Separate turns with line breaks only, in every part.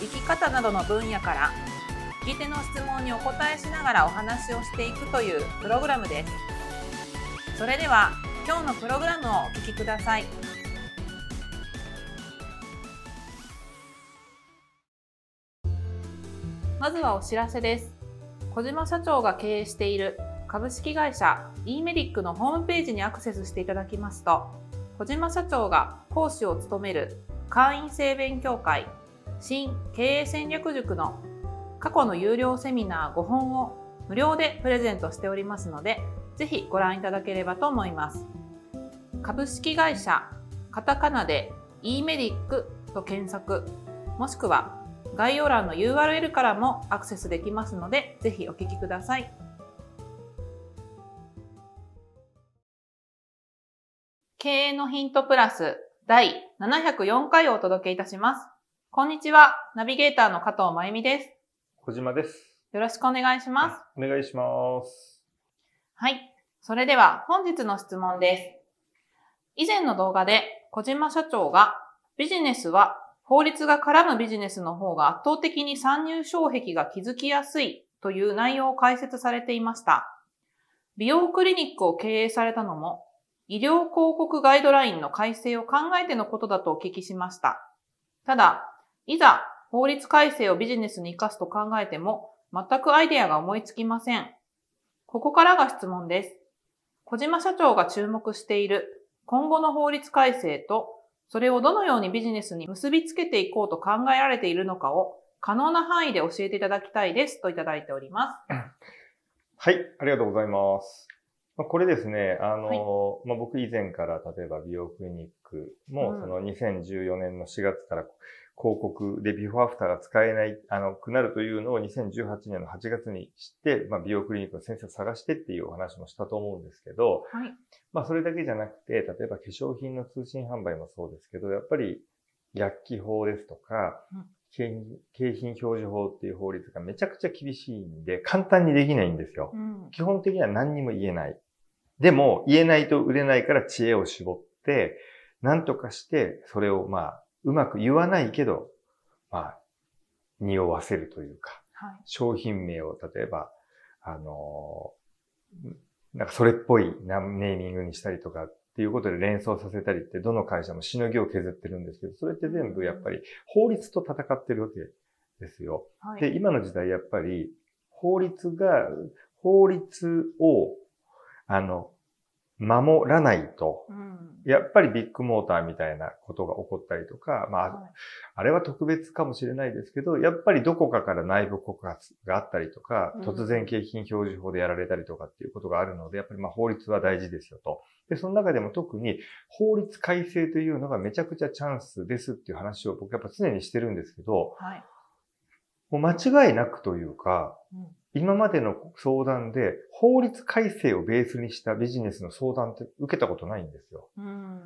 生き方などの分野から聞き手の質問にお答えしながらお話をしていくというプログラムです。それでは今日のプログラムをお聞きください。まずはお知らせです。小島社長が経営している株式会社 e メリックのホームページにアクセスしていただきますと小島社長が講師を務める会員制勉強会新経営戦略塾の過去の有料セミナー5本を無料でプレゼントしておりますので、ぜひご覧いただければと思います。株式会社カタカナで e メディックと検索、もしくは概要欄の URL からもアクセスできますので、ぜひお聞きください。経営のヒントプラス第704回をお届けいたします。こんにちは。ナビゲーターの加藤真由美です。
小島です。
よろしくお願いします。
お願いします。
はい。それでは本日の質問です。以前の動画で小島社長がビジネスは法律が絡むビジネスの方が圧倒的に参入障壁が築きやすいという内容を解説されていました。美容クリニックを経営されたのも医療広告ガイドラインの改正を考えてのことだとお聞きしました。ただ、いざ法律改正をビジネスに活かすと考えても、全くアイデアが思いつきません。ここからが質問です。小島社長が注目している今後の法律改正と、それをどのようにビジネスに結びつけていこうと考えられているのかを可能な範囲で教えていただきたいですといただいております。
はい、ありがとうございます。これですね、あの、はい、まあ、僕以前から例えば美容クリニックも、その2014年の4月から広告でビフォーアフターが使えない、あの、くなるというのを2018年の8月に知って、まあ、美容クリニックの先生を探してっていうお話もしたと思うんですけど、はい、まあ、それだけじゃなくて、例えば化粧品の通信販売もそうですけど、やっぱり薬機法ですとか、景品表示法っていう法律がめちゃくちゃ厳しいんで、簡単にできないんですよ。うん、基本的には何にも言えない。でも、言えないと売れないから知恵を絞って、何とかして、それをまあ、うまく言わないけど、まあ、匂わせるというか、はい、商品名を例えば、あのなんかそれっぽいネーミングにしたりとかっていうことで連想させたりってどの会社もしのぎを削ってるんですけど、それって全部やっぱり法律と戦ってるわけですよ。はい、で、今の時代やっぱり法律が、法律を、あの、守らないと、やっぱりビッグモーターみたいなことが起こったりとか、まあ、あれは特別かもしれないですけど、やっぱりどこかから内部告発があったりとか、突然景品表示法でやられたりとかっていうことがあるので、やっぱりまあ法律は大事ですよと。で、その中でも特に法律改正というのがめちゃくちゃチャンスですっていう話を僕やっぱ常にしてるんですけど、はい、もう間違いなくというか、うん今までの相談で法律改正をベースにしたビジネスの相談って受けたことないんですよ。うん、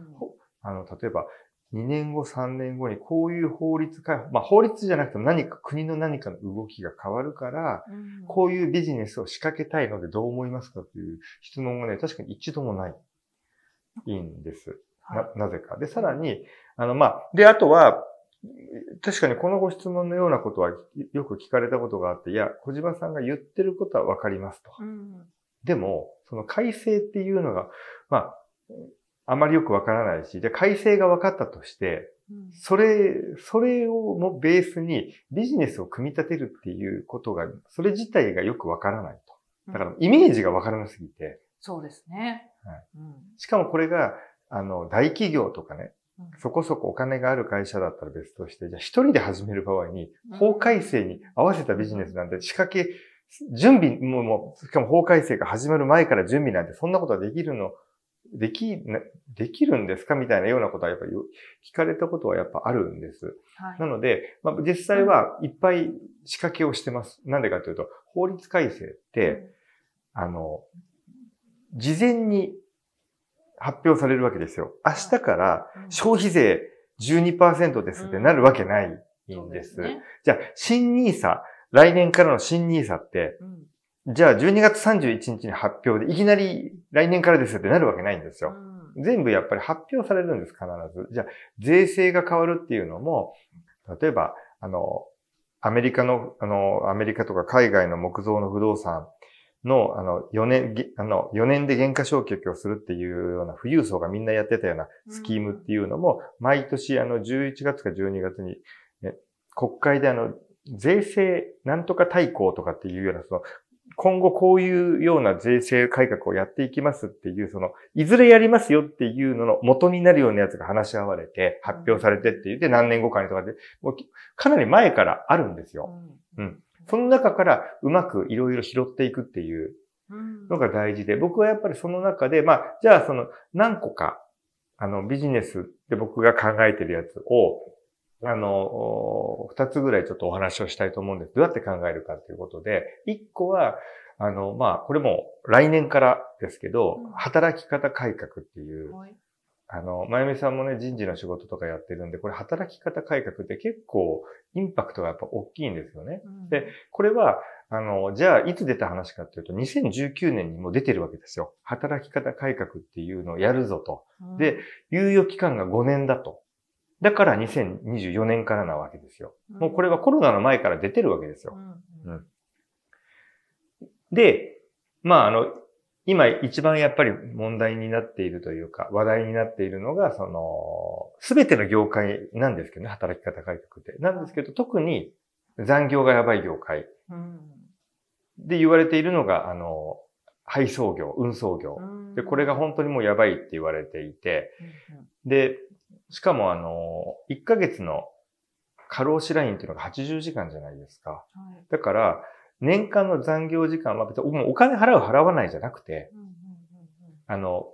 あの、例えば、2年後、3年後にこういう法律改、まあ法律じゃなくても何か国の何かの動きが変わるから、うん、こういうビジネスを仕掛けたいのでどう思いますかという質問がね、確かに一度もない。いいんです。な、なぜか。で、さらに、あの、まあ、で、あとは、確かにこのご質問のようなことはよく聞かれたことがあって、いや、小島さんが言ってることはわかりますと。うん、でも、その改正っていうのが、まあ、あまりよくわからないし、じゃ改正が分かったとして、うん、それ、それをもベースにビジネスを組み立てるっていうことが、それ自体がよくわからないと。だからイメージがわからなすぎて。
そうですね。
はいしかもこれが、あの、大企業とかね、そこそこお金がある会社だったら別として、じゃあ一人で始める場合に、法改正に合わせたビジネスなんて仕掛け、準備、もう、もう、しかも法改正が始まる前から準備なんて、そんなことはできるの、でき、できるんですかみたいなようなことはやっぱり聞かれたことはやっぱあるんです。はい、なので、まあ、実際はいっぱい仕掛けをしてます。なんでかというと、法律改正って、あの、事前に発表されるわけですよ。明日から
うん
消費税12%ですってなるわけない
ん
です。
ね
じゃあ、新 NISA、来年からの新 NISA って、
うん
じゃあ12月31日に発表で、いきなり来年からですってなるわけないんですよ。
うん
全部やっぱり発表されるんです、必ず。じゃあ、税制が変わるっていうのも、例えば、あの、アメリカの、あの、アメリカとか海外の木造の不動産の、あの、4年、げあの、4年で減価償却をするっていうような富裕層がみんなやってたようなスキームっていうのも、毎年あの、11月か12月に、ね、国会であの、税制なんとか大綱とかっていうような、その、今後こういうような税制改革をやっていきますっていう、その、いずれやりますよっていうのの元になるようなやつが話し合われて、発表されてって言って何年後かにとかで、もうきかなり前からあるんですよ。うんその中からうまくいろいろ拾っていくっていう
うん。
のが大事で、僕はやっぱりその中で、まあ、じゃあその何個か、あの、ビジネスで僕が考えてるやつを、あの、二つぐらいちょっとお話をしたいと思うんです。どうやって考えるかということで、一個は、あの、まあ、これも来年からですけど
うん、
働き方改革っていう、
はい
あの、まゆみさんもね、人事の仕事とかやってるんで、これ働き方改革って結構インパクトがやっぱ大きいんですよね。
うん
でこれは、あの、じゃあ、いつ出た話かっていうと、2019年にも出てるわけですよ。働き方改革っていうのをやるぞと。で、猶予期間が5年だと。だから2024年からなわけですよ。
うん
もうこれはコロナの前から出てるわけですよ。
うん
うんで、まあ、あの、今一番やっぱり問題になっているというか、話題になっているのが、その、すべての業界なんですけどね、働き方改革って。なんですけど、特に残業がやばい業界
うん
で言われているのが、あの、配送業、運送業。
うん
で、これが本当にもうやばいって言われていて、で、しかもあの、1ヶ月の過労死ラインっていうのが80時間じゃないですか。だから、年間の残業時間は別にお金払う払わないじゃなくて、あの、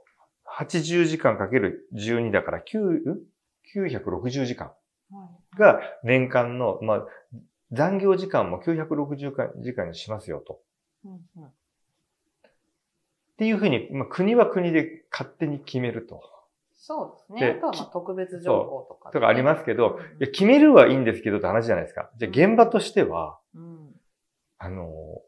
80時間かける12だから9、ん960時間が年間の、まあ、残業時間も960時間にしますよと。っていうふうに、まあ、国は国で勝手に決めると。
そうです
で
ね。あとはまあ特別条項とかね。
とかありますけど、
うん
いや決めるはいいんですけどって話じゃないですか。じゃあ現場としては、
うん
あの、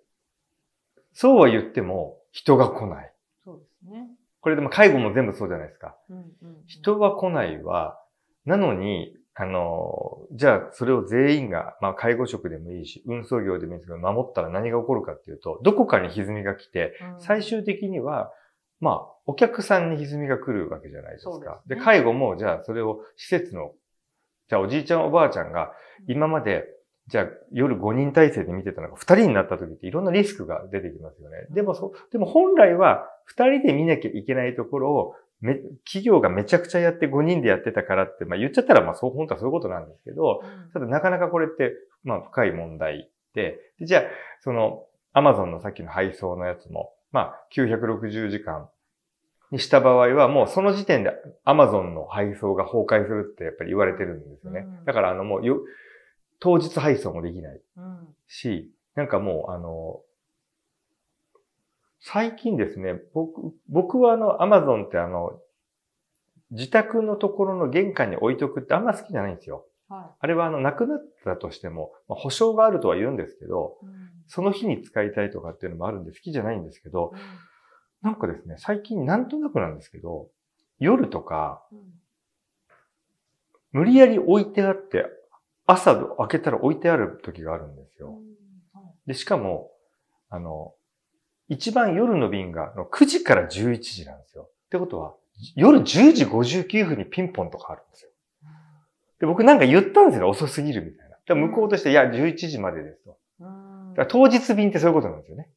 そうは言っても人が来ない。
そうですね。
これでも介護も全部そうじゃないですか。
うんうんうん
人が来ないは、なのに、あの、じゃあそれを全員が、まあ介護職でもいいし、運送業でもいいですけど、守ったら何が起こるかっていうと、どこかに歪みが来て、
うん
最終的には、まあ、お客さんに歪みが来るわけじゃないですか。
ですね
で、介護も、じゃあそれを施設の、じゃあおじいちゃんおばあちゃんが、今まで、じゃあ夜5人体制で見てたのが2人になった時っていろんなリスクが出てきますよね。でもそ、でも本来は2人で見なきゃいけないところを、め、企業がめちゃくちゃやって5人でやってたからって、まあ言っちゃったらまあそう、本当はそういうことなんですけど、
うん
ただなかなかこれって、まあ深い問題で、でじゃあ、その、アマゾンのさっきの配送のやつも、まあ960時間にした場合は、もうその時点でアマゾンの配送が崩壊するってやっぱり言われてるんですよね。
うん
だからあのもうよ、当日配送もできない。
うん。
し、なんかもうあの、最近ですね、僕、僕はあの、アマゾンってあの、自宅のところの玄関に置いとくってあんま好きじゃないんですよ。
は
あれはあの、なくなったとしても、まあ保証があるとは言うんですけど、
いうん。
その日に使いたいとかっていうのもあるんで好きじゃないんですけど、なんかですね、最近なんとなくなんですけど、夜とか、
うん。
無理やり置いてあって、朝開けたら置いてある時があるんですよ。で、しかも、あの、一番夜の便があの9時から11時なんですよ。ってことは、夜10時59分にピンポンとかあるんですよ。で、僕なんか言ったんですよ、遅すぎるみたいな。だから向こうとして、いや、11時までですと。当日便ってそういうことなんですよね。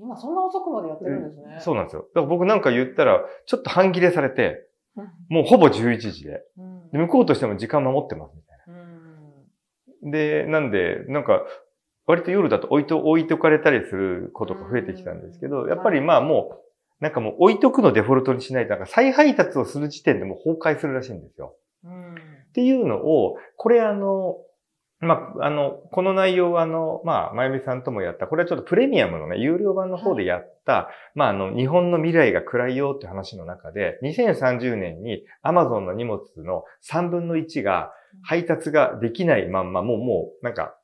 今そんな遅くまでやってるんですね。
そうなんですよ。だから僕なんか言ったら、ちょっと半切れされて、
うん
もうほぼ11時で。
うん
で向こうとしても時間守ってます。で、なんで、なんか、割と夜だと置いと、置いとかれたりすることが増えてきたんですけど、
うん
やっぱりまあもう、なんかもう置いとくのデフォルトにしないと、なんか再配達をする時点でもう崩壊するらしいんですよ。
うん
っていうのを、これあの、まあ、あの、この内容は、あの、まあ、まゆみさんともやった、これはちょっとプレミアムのね、有料版の方でやった、まあ、あの、日本の未来が暗いよって話の中で、2030年に Amazon の荷物の3分の1が配達ができないまんま、もう、もう、なんか、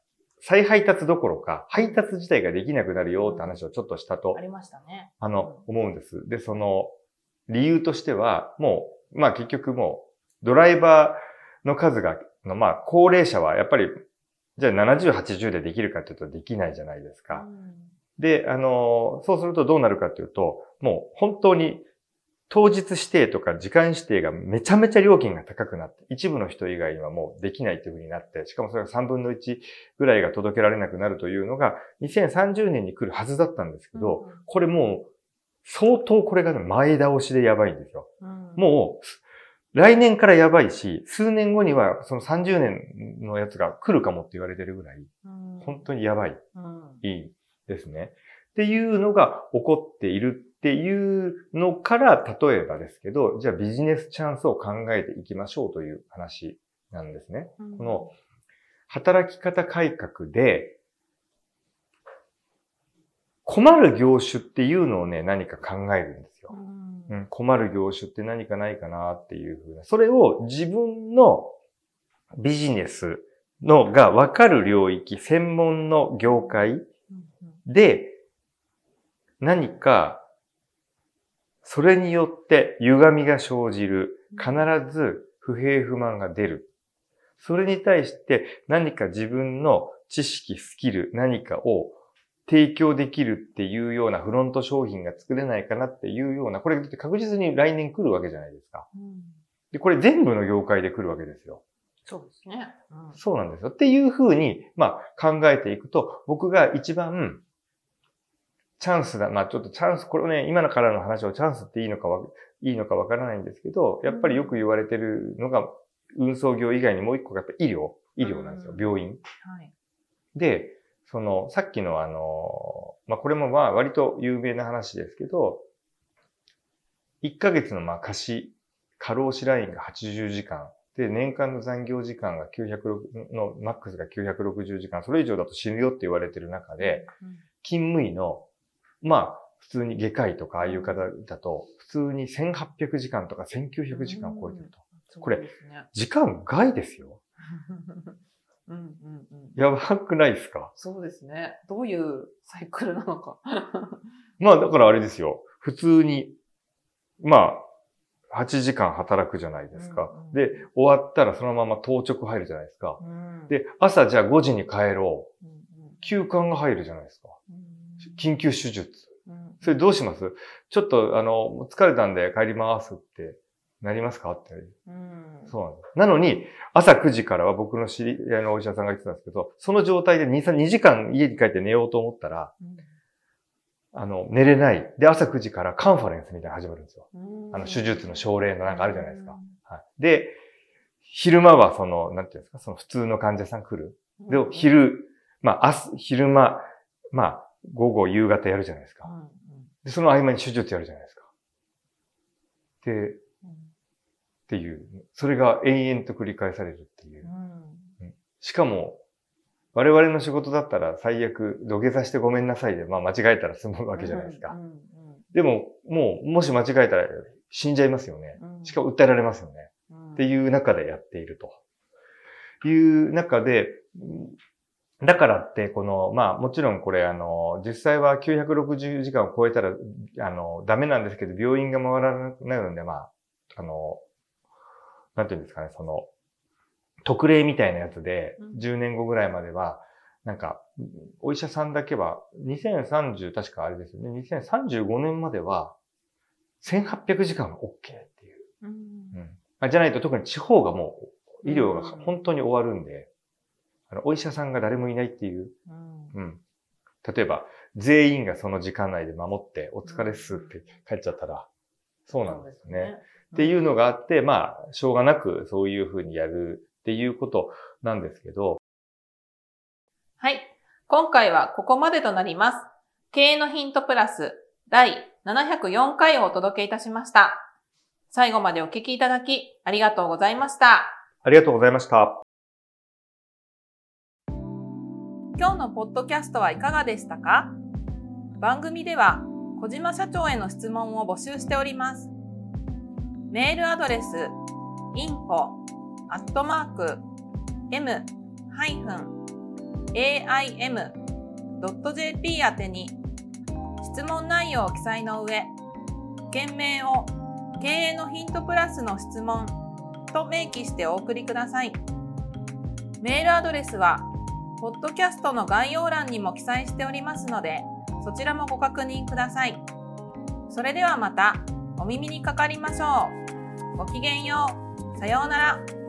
再配達どころか、配達自体ができなくなるよって話をちょっとしたと
ありましたね。
あの、思うんです。で、その、理由としては、もう、まあ結局もう、ドライバーの数が、のまあ高齢者はやっぱり、じゃあ70、80でできるかというとできないじゃないですか。
うん
で、あの、そうするとどうなるかというと、もう本当に当日指定とか時間指定がめちゃめちゃ料金が高くなって、一部の人以外にはもうできないというふうになって、しかもそれが3分の1ぐらいが届けられなくなるというのが2030年に来るはずだったんですけど、これもう相当これがね前倒しでやばいんですよ。
うん
もう来年からやばいし、数年後にはその30年のやつが来るかもって言われてるぐらい、
うん
本当にやばい。
うん
いいですね。っていうのが起こっているっていうのから、例えばですけど、じゃあビジネスチャンスを考えていきましょうという話なんですね。
うん
この働き方改革で、困る業種っていうのをね、何か考えるんですよ。
うん
うん、困る業種って何かないかなっていうふうな。それを自分のビジネスのが分かる領域、専門の業界で何かそれによって歪みが生じる。必ず不平不満が出る。それに対して何か自分の知識、スキル、何かを提供できるっていうようなフロント商品が作れないかなっていうような、これって確実に来年来るわけじゃないですか。
うん
で、これ全部の業界で来るわけですよ。
そうですね。うん
そうなんですよ。っていうふうに、まあ考えていくと、僕が一番チャンスだ。まあちょっとチャンス、これをね、今のからの話をチャンスっていいのかわ、いいのかわからないんですけど、やっぱりよく言われてるのが、運送業以外にもう一個がやっぱ医療、医療なんですよ。
うん
病院。
はい。
で、その、さっきのあの、まあこれもまあ割と有名な話ですけど、1ヶ月のまあ貸し、過労死ラインが80時間。で、年間の残業時間が906の、マックスが960時間。それ以上だと死ぬよって言われてる中で、
うん
勤務医の、まあ、普通に外科医とかああいう方だと、普通に1800時間とか1900時間を超えてると。これ。時間外ですよ。
うんうんうん。
やばくないですか？
そうですね。どういうサイクルなのか。
まあ、だからあれですよ。普通に、まあ、8時間働くじゃないですか。
うんうん
で、終わったらそのまま当直入るじゃないですか。
うん、
で、朝じゃあ5時に帰ろう。
うんうん
休館が入るじゃないですか。
うん
緊急手術。
うん
それどうします？ちょっと、あの、疲れたんで帰りますってなりますか？って。
うん
そうなんです。なのに、朝9時からは僕の知り合いのお医者さんが言ってたんですけど、その状態で2、3 2時間家に帰って寝ようと思ったら、
うん
あの、寝れない。で、朝9時からカンファレンスみたいなの始まるんですよ。
うん
あの、手術の症例のなんかあるじゃないですか。
うん
はい。で、昼間はその、なんていうんですか、その普通の患者さん来る。で、
うん
昼、まあ、明日、昼間、まあ、午後、夕方やるじゃないですか。
うん
で、その合間に手術やるじゃないですか。で、っ
うん
ていう、それが延々と繰り返されるっていう
う。ん
しかも、我々の仕事だったら最悪土下座してごめんなさいで、まあ間違えたら済むわけじゃないですか。
うんうん
でも、もう、もし間違えたら死んじゃいますよね。
うん
しかも訴えられますよね。
うん
っていう中でやっていると。いう中で、うんだからって、この、まあもちろんこれあの、実際は960時間を超えたら、あの、ダメなんですけど、病院が回らなくなるんで、まあ、あの、なんていうんですかね、その、特例みたいなやつで
うん、
10年後ぐらいまでは、なんか、お医者さんだけは、2030、確かあれですよね、2035年までは、1800時間は OK っていう。
うん。
うん。あじゃないと特に地方がもう医療が本当に終わるんで、あのお医者さんが誰もいないっていう、
うん。
うん。例えば、全員がその時間内で守って、お疲れっすって帰っちゃったら、そうなんですね。っていうのがあって、まあ、しょうがなくそういうふうにやるっていうことなんですけど、
はい。今回はここまでとなります。経営のヒントプラス第704回をお届けいたしました。最後までお聞きいただきありがとうございました。
ありがとうございました。
今日のポッドキャストはいかがでしたか？番組では小島社長への質問を募集しております。メールアドレス info アットマーク m-aim.jp 宛てに質問内容を記載の上、件名を経営のヒントプラスの質問と明記してお送りください。メールアドレスは、ポッドキャストの概要欄にも記載しておりますので、そちらもご確認ください。それではまたお耳にかかりましょう。ごきげんよう。さようなら。